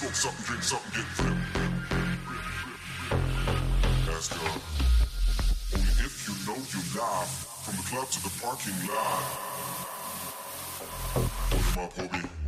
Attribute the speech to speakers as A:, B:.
A: Smoke something, drink something, get flipped. Ask her. Only if you know you live. From the club to the parking lot. Hold 'em up, homie.